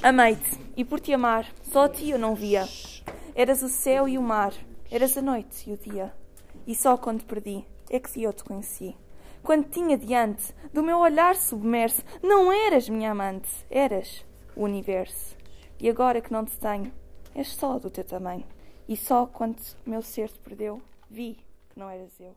Amei-te, e por te amar, só a ti eu não via. Eras o céu e o mar, eras a noite e o dia. E só quando te perdi é que eu te conheci. Quando tinha diante do meu olhar submerso, não eras minha amante, eras o universo. E agora que não te tenho, és só do teu tamanho. E só quando meu ser te perdeu, vi que não eras eu.